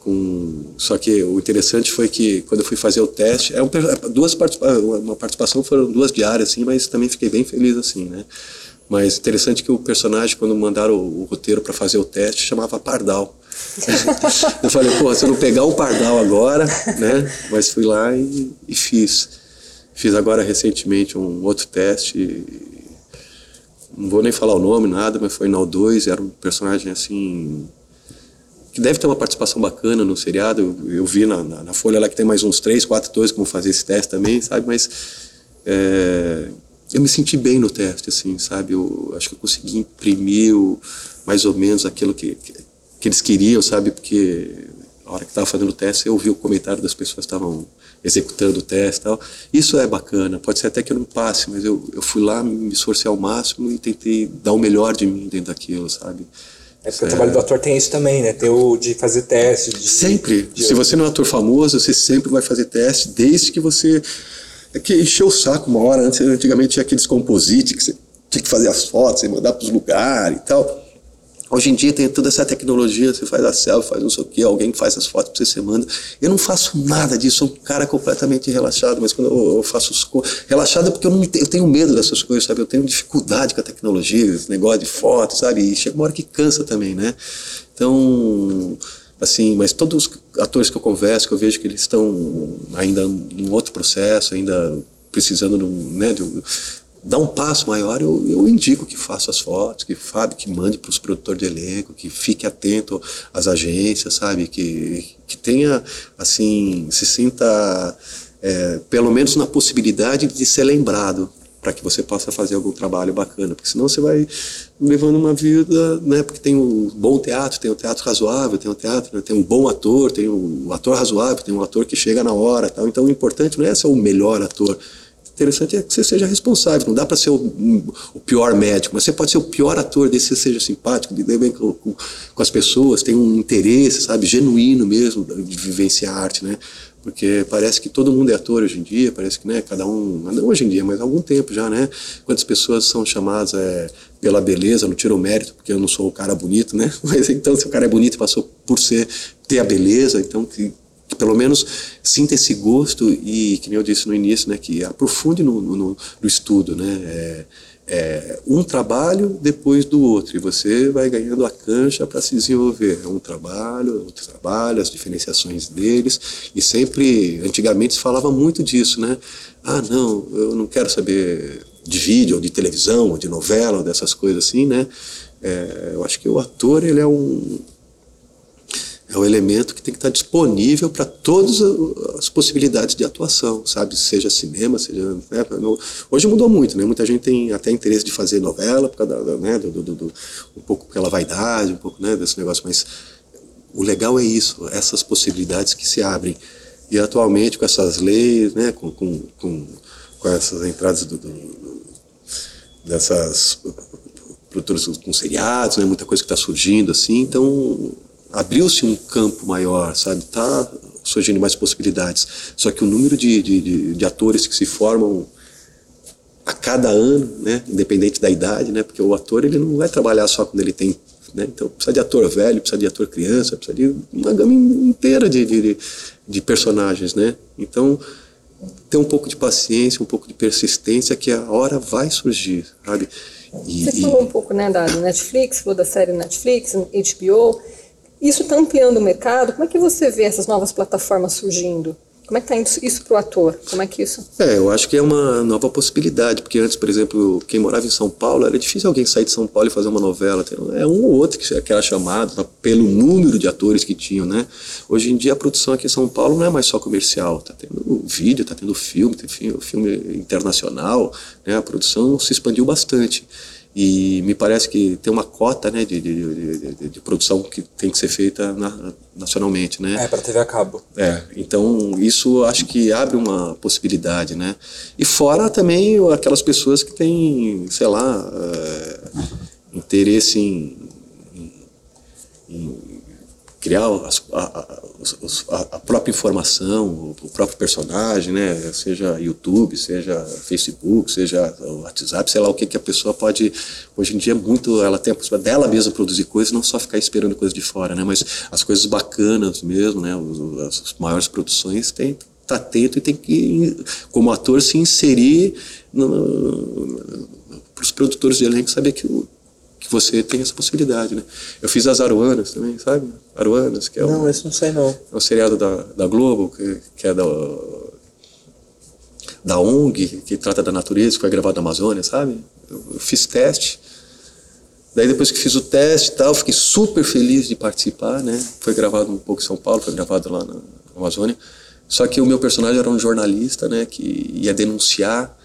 com, só que o interessante foi que quando eu fui fazer o teste, é um, duas participa, uma participação foram duas diárias, assim, mas também fiquei bem feliz assim, né? Mas interessante que o personagem, quando mandaram o, o roteiro para fazer o teste, chamava Pardal. (laughs) eu falei, pô, se eu não pegar o Pardal agora, né? Mas fui lá e, e fiz. Fiz agora recentemente um outro teste. Não vou nem falar o nome, nada, mas foi no 2, era um personagem assim. que deve ter uma participação bacana no seriado. Eu, eu vi na, na, na, folha lá que tem mais uns três, quatro atores que vão fazer esse teste também, sabe? Mas. É, eu me senti bem no teste, assim, sabe? Eu acho que eu consegui imprimir o, mais ou menos aquilo que, que, que, eles queriam, sabe? Porque a hora que estava fazendo o teste, eu ouvi o comentário das pessoas que estavam executando o teste e tal. Isso é bacana, pode ser até que eu não passe, mas eu, eu fui lá, me esforcei ao máximo e tentei dar o melhor de mim dentro daquilo, sabe? É porque é. o trabalho do ator tem isso também, né? Tem o de fazer teste. De, sempre. De... Se você não é um ator famoso, você sempre vai fazer teste, desde que você é que encheu o saco uma hora. Antes, antigamente tinha aqueles composites que você tinha que fazer as fotos e mandar para os lugares e tal. Hoje em dia tem toda essa tecnologia, você faz a selfie, faz não sei o quê, alguém faz as fotos para você, você manda. Eu não faço nada disso, sou um cara completamente relaxado, mas quando eu, faço os relaxado é porque eu, não, eu tenho medo dessas coisas, sabe? Eu tenho dificuldade com a tecnologia, esse negócio de foto, sabe? E chega uma hora que cansa também, né? Então, assim, mas todos os atores que eu converso, que eu vejo que eles estão ainda em outro processo, ainda precisando né, de, dar um passo maior, eu, eu indico que faça as fotos, que Fábio, que mande para os produtores de elenco, que fique atento às agências, sabe, que, que tenha, assim, se sinta é, pelo menos na possibilidade de ser lembrado, para que você possa fazer algum trabalho bacana, porque senão você vai levando uma vida, né, porque tem um bom teatro, tem um teatro razoável, tem um teatro, né, tem um bom ator, tem um ator razoável, tem um ator que chega na hora, tal. Então o importante não é ser o melhor ator, interessante é que você seja responsável, não dá para ser o, o, pior médico, mas você pode ser o pior ator, desde que você seja simpático, lide bem com, com, com, as pessoas, tem um interesse, sabe, genuíno mesmo de vivenciar arte, né? porque parece que todo mundo é ator hoje em dia, parece que né, cada um, não hoje em dia, mas há algum tempo já, né? Quantas pessoas são chamadas é, pela beleza, não tiro o mérito, porque eu não sou o cara bonito, né? (laughs) Mas então, se o cara é bonito, passou por ser, ter a beleza, então que pelo menos sinta esse gosto e, que nem eu disse no início, né, que aprofunde no, no, no estudo, né? É, é, um trabalho depois do outro, e você vai ganhando a cancha para se desenvolver. É um trabalho, outro trabalho, as diferenciações deles, e sempre, antigamente se falava muito disso, né? Ah, não, eu não quero saber de vídeo, ou de televisão, ou de novela, ou dessas coisas assim, né? É, eu acho que o ator ele é um é um elemento que tem que estar disponível para todas as possibilidades de atuação, sabe? Seja cinema, seja. Né? Hoje mudou muito, né? Muita gente tem até interesse de fazer novela, por causa da, né? do, do, do, um pouco pela vaidade, um pouco né? desse negócio, mas o legal é isso, essas possibilidades que se abrem. E atualmente, com essas leis, né? com, com, com, com essas entradas do, do dessas produtoras com seriados, né? muita coisa que está surgindo assim, então abriu-se um campo maior, sabe? Tá surgindo mais possibilidades. Só que o número de, de, de, atores que se formam a cada ano, né, independente da idade, né, porque o ator ele não vai trabalhar só quando ele tem, né, então precisa de ator velho, precisa de ator criança, precisa de uma gama inteira de, de, de personagens, né, então ter um pouco de paciência, um pouco de persistência que a hora vai surgir, sabe? E, Você falou um pouco, né, da Netflix, falou da série Netflix, HBO, isso está ampliando o mercado? Como é que você vê essas novas plataformas surgindo? Como é que está indo isso para o ator? Como é que isso? É, eu acho que é uma nova possibilidade, porque antes, por exemplo, quem morava em São Paulo, era difícil alguém sair de São Paulo e fazer uma novela. É um ou outro que era chamado pelo número de atores que tinham, né? Hoje em dia a produção aqui em São Paulo não é mais só comercial, tá tendo vídeo, tá tendo filme, tem filme internacional, né? A produção se expandiu bastante. E me parece que tem uma cota né, de, de, de, de produção que tem que ser feita na, nacionalmente. Né? É, para TV a cabo. É, então isso acho que abre uma possibilidade. Né? E fora também aquelas pessoas que têm, sei lá, é, interesse em, em, em criar a, a, a, própria informação, o próprio personagem, né? Seja YouTube, seja Facebook, seja WhatsApp, sei lá o que, que a pessoa pode. Hoje em dia, muito. Ela tem a possibilidade dela mesma produzir coisas, não só ficar esperando coisas de fora, né? Mas as coisas bacanas mesmo, né? As, as maiores produções tem tá atento e tem que, como ator, se inserir para os produtores de elenco saber que que você tem essa possibilidade, né? Eu fiz as Aruanas também, sabe? Aruanas, que é Não, um, esse não sei não. É um seriado da, da Globo, que, que é da, da ONG, que trata da natureza, que foi gravado na Amazônia, sabe? Eu, eu fiz teste. Daí depois que fiz o teste e tal, fiquei super feliz de participar, né? Foi gravado um pouco em São Paulo, foi gravado lá na Amazônia. Só que o meu personagem era um jornalista, né? Que ia denunciar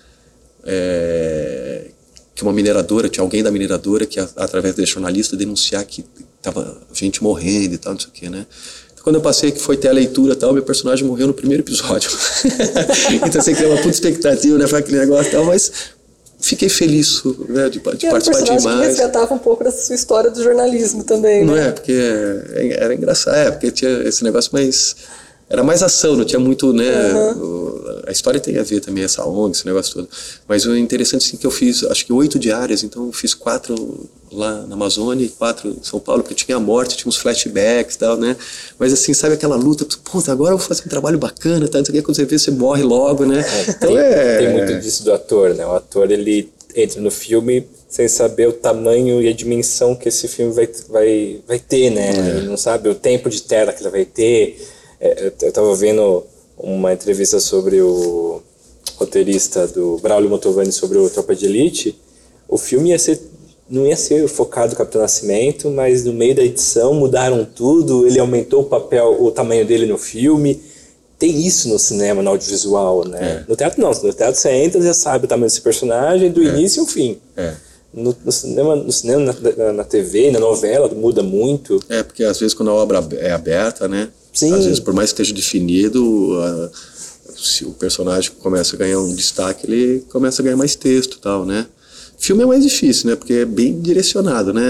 é, que uma mineradora, tinha alguém da mineradora que, através desse jornalista, denunciar que tava gente morrendo e tal, não sei o quê, né? Então, quando eu passei que foi ter a leitura e tal, meu personagem morreu no primeiro episódio. (laughs) então, você cria uma puta expectativa, né, para aquele negócio e tal, mas fiquei feliz né, de, de participar demais. Que resgatava um pouco dessa sua história do jornalismo também, Não né? é, porque era engraçado, é, porque tinha esse negócio mais era mais ação, não tinha muito, né? Uhum. A história tem a ver também, essa ONG, esse negócio todo. Mas o interessante é que eu fiz, acho que oito diárias, então eu fiz quatro lá na Amazônia e quatro em São Paulo, porque tinha a morte, tinha uns flashbacks e tal, né? Mas assim, sabe aquela luta, puta, agora eu vou fazer um trabalho bacana, tá? Não quando você vê, você morre logo, né? É, então tem, é... tem muito disso do ator, né? O ator, ele entra no filme sem saber o tamanho e a dimensão que esse filme vai, vai, vai ter, né? É. Ele não sabe o tempo de tela que ele vai ter, é, eu estava vendo uma entrevista sobre o roteirista do Braulio Motovani sobre o Tropa de Elite. O filme ia ser não ia ser focado no Capitão Nascimento, mas no meio da edição mudaram tudo, ele aumentou o papel, o tamanho dele no filme. Tem isso no cinema, no audiovisual, né? É. No teatro não, no teatro você entra e já sabe o tamanho desse personagem do é. início ao fim. É. No, no, cinema, no cinema na, na, na, TV, na novela, muda muito. É, porque às vezes quando a obra é aberta, né? Sim. Às vezes, por mais que esteja definido, se o personagem começa a ganhar um destaque, ele começa a ganhar mais texto tal, né? Filme é mais difícil, né? Porque é bem direcionado, né?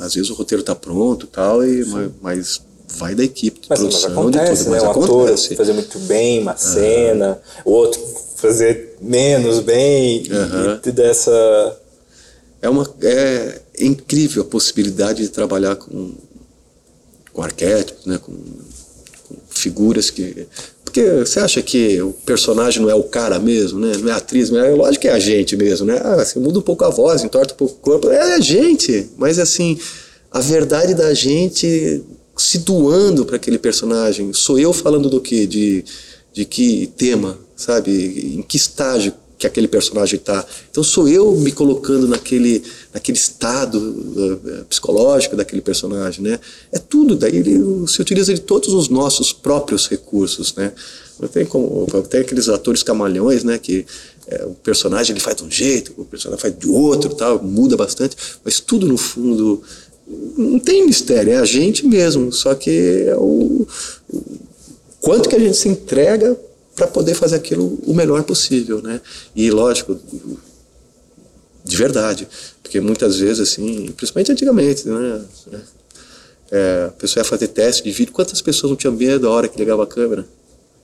Às vezes o roteiro está pronto tal, e, mas, mas, vai da equipe de mas, produção, mas acontece, de tudo. Mas né? acontece. ator fazer muito bem uma cena, o outro fazer menos bem, uhum. e dessa... É, uma, é incrível a possibilidade de trabalhar com com arquétipos, né, com, com, figuras que. Porque você acha que o personagem não é o cara mesmo, né? Não é a atriz, mas é lógico que é a gente mesmo, né? Ah, você muda um pouco a voz, entorta um pouco o corpo, é a gente. Mas assim, a verdade da gente se doando para aquele personagem. Sou eu falando do quê? De, de que tema, sabe? Em que estágio que aquele personagem está. Então sou eu me colocando naquele, naquele estado uh, psicológico daquele personagem, né? É tudo, daí ele se utiliza de todos os nossos próprios recursos, né? Tem como, tem aqueles atores camalhões, né? Que é, o personagem ele faz de um jeito, o personagem faz de outro, tal, muda bastante, mas tudo no fundo não tem mistério, é a gente mesmo, só que é o, o quanto que a gente se entrega para poder fazer aquilo o melhor possível, né? E lógico, de verdade, porque muitas vezes assim, principalmente antigamente, né? É, a pessoa ia fazer teste de vídeo, quantas pessoas não tinham medo a hora que ligava a câmera?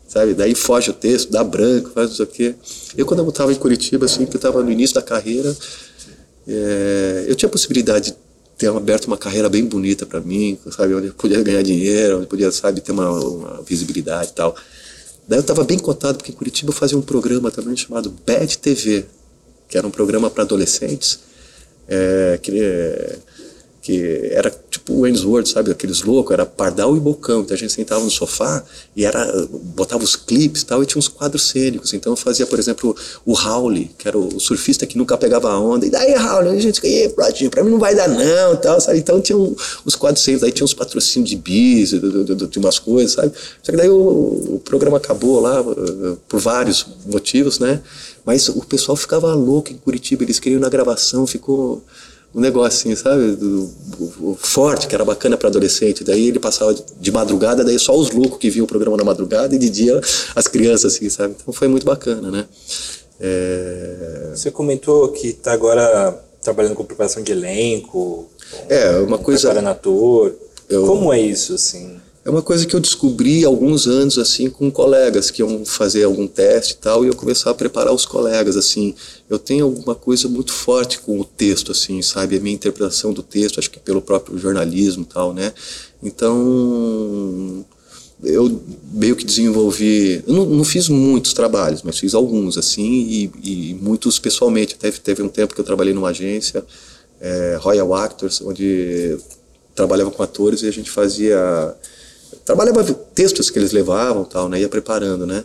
Sabe? Daí foge o texto, dá branco, faz não sei o quê. Eu quando eu estava em Curitiba, assim, que eu estava no início da carreira, é, eu tinha a possibilidade de ter aberto uma carreira bem bonita para mim, sabe, onde eu podia ganhar dinheiro, onde eu podia, sabe, ter uma, uma visibilidade e tal. Daí eu estava bem contado, porque em Curitiba eu fazia um programa também chamado Bad TV, que era um programa para adolescentes, é, que, que era tipo o Ainsworth, sabe? Aqueles loucos, era pardal e bocão. Então a gente sentava no sofá e era botava os clipes e tal, e tinha uns quadros cênicos. Então eu fazia, por exemplo, o Howley, que era o surfista que nunca pegava a onda. E daí, Howley, a gente, e Brodinho, pra mim não vai dar não, tal, sabe? Então tinha um, os quadros cênicos, aí tinha uns patrocínios de bis, de, umas coisas, sabe? Só que daí o, o programa acabou lá eh, por vários motivos, né? Mas o pessoal ficava louco em Curitiba, eles queriam na gravação, ficou um negócio assim, sabe? Forte, que era bacana para adolescente. Daí ele passava de madrugada, daí só os loucos que viam o programa na madrugada e de dia as crianças, assim, sabe? Então foi muito bacana, né? É... Você comentou que está agora trabalhando com preparação de elenco. É, uma coisa. Preparando ator. Eu... Como é isso, assim? É uma coisa que eu descobri alguns anos, assim, com colegas que iam fazer algum teste e tal, e eu começava a preparar os colegas, assim. Eu tenho alguma coisa muito forte com o texto, assim, sabe? A minha interpretação do texto, acho que pelo próprio jornalismo e tal, né? Então, eu meio que desenvolvi. Não, não, fiz muitos trabalhos, mas fiz alguns, assim, e, e muitos pessoalmente. Até teve um tempo que eu trabalhei numa agência, é, Royal Actors, onde trabalhava com atores e a gente fazia trabalhava textos que eles levavam, tal, né, ia preparando, né?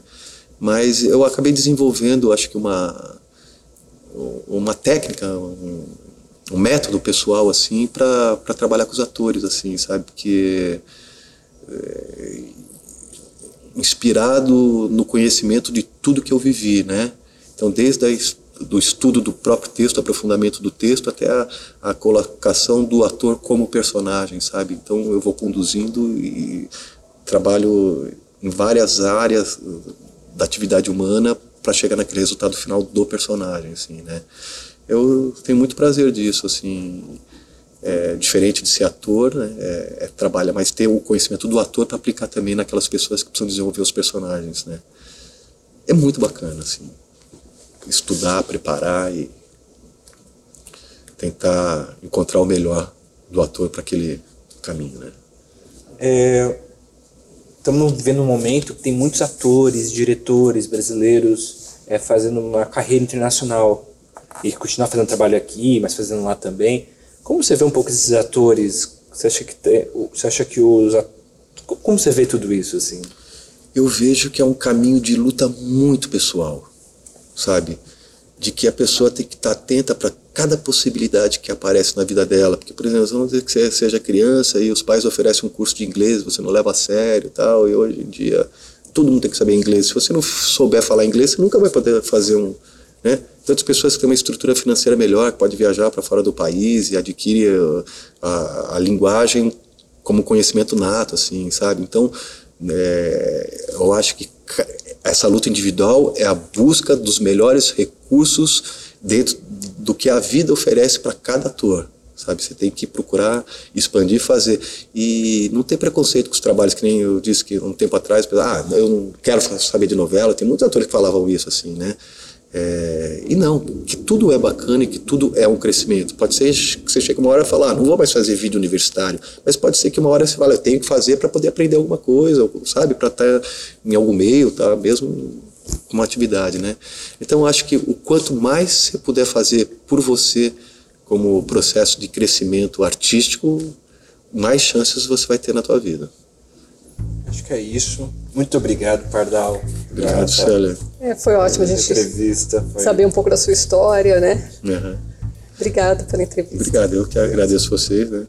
Mas eu acabei desenvolvendo, acho que uma uma técnica, um, um método pessoal assim para trabalhar com os atores, assim, sabe? Porque é, inspirado no conhecimento de tudo que eu vivi, né? Então, desde a do estudo do próprio texto, aprofundamento do texto, até a, a, colocação do ator como personagem, sabe? Então eu vou conduzindo e trabalho em várias áreas da atividade humana para chegar naquele resultado final do personagem, assim, né? Eu tenho muito prazer disso, assim, é, diferente de ser ator, né? É, é, trabalha, mas ter o conhecimento do ator para aplicar também naquelas pessoas que precisam desenvolver os personagens, né? É muito bacana, assim estudar, preparar e tentar encontrar o melhor do ator para aquele caminho, né? É, estamos vivendo um momento que tem muitos atores, diretores brasileiros é, fazendo uma carreira internacional e continuar fazendo trabalho aqui, mas fazendo lá também. Como você vê um pouco esses atores? Você acha que você acha que os como você vê tudo isso assim? Eu vejo que é um caminho de luta muito pessoal sabe? De que a pessoa tem que estar atenta para cada possibilidade que aparece na vida dela. Porque, por exemplo, vamos dizer que você seja criança e os pais oferecem um curso de inglês, você não leva a sério tal, e hoje em dia todo mundo tem que saber inglês. Se você não souber falar inglês, você nunca vai poder fazer um. Né? Tantas pessoas que têm uma estrutura financeira melhor, que pode viajar para fora do país e adquire a, a, a linguagem como conhecimento nato, assim, sabe? Então, é, eu acho que essa luta individual é a busca dos melhores recursos dentro do que a vida oferece para cada ator sabe? Você tem que procurar expandir, fazer e não ter preconceito com os trabalhos que nem eu disse que um tempo atrás, ah, eu não quero saber de novela. Tem muitos atores que falavam isso assim, né? É, e não, que tudo é bacana e que tudo é um crescimento. Pode ser que você chegue uma hora e fale, ah, não vou mais fazer vídeo universitário, mas pode ser que uma hora você fale, eu tenho que fazer para poder aprender alguma coisa, sabe, para estar tá em algum meio, tá, mesmo uma atividade, né? Então acho que o quanto mais você puder fazer por você como processo de crescimento artístico, mais chances você vai ter na tua vida. Acho que é isso. Muito obrigado, Pardal. Obrigado, Célia. É, foi ótimo a gente entrevista, foi... saber um pouco da sua história, né? Uhum. Obrigado pela entrevista. Obrigado, eu que agradeço vocês, né?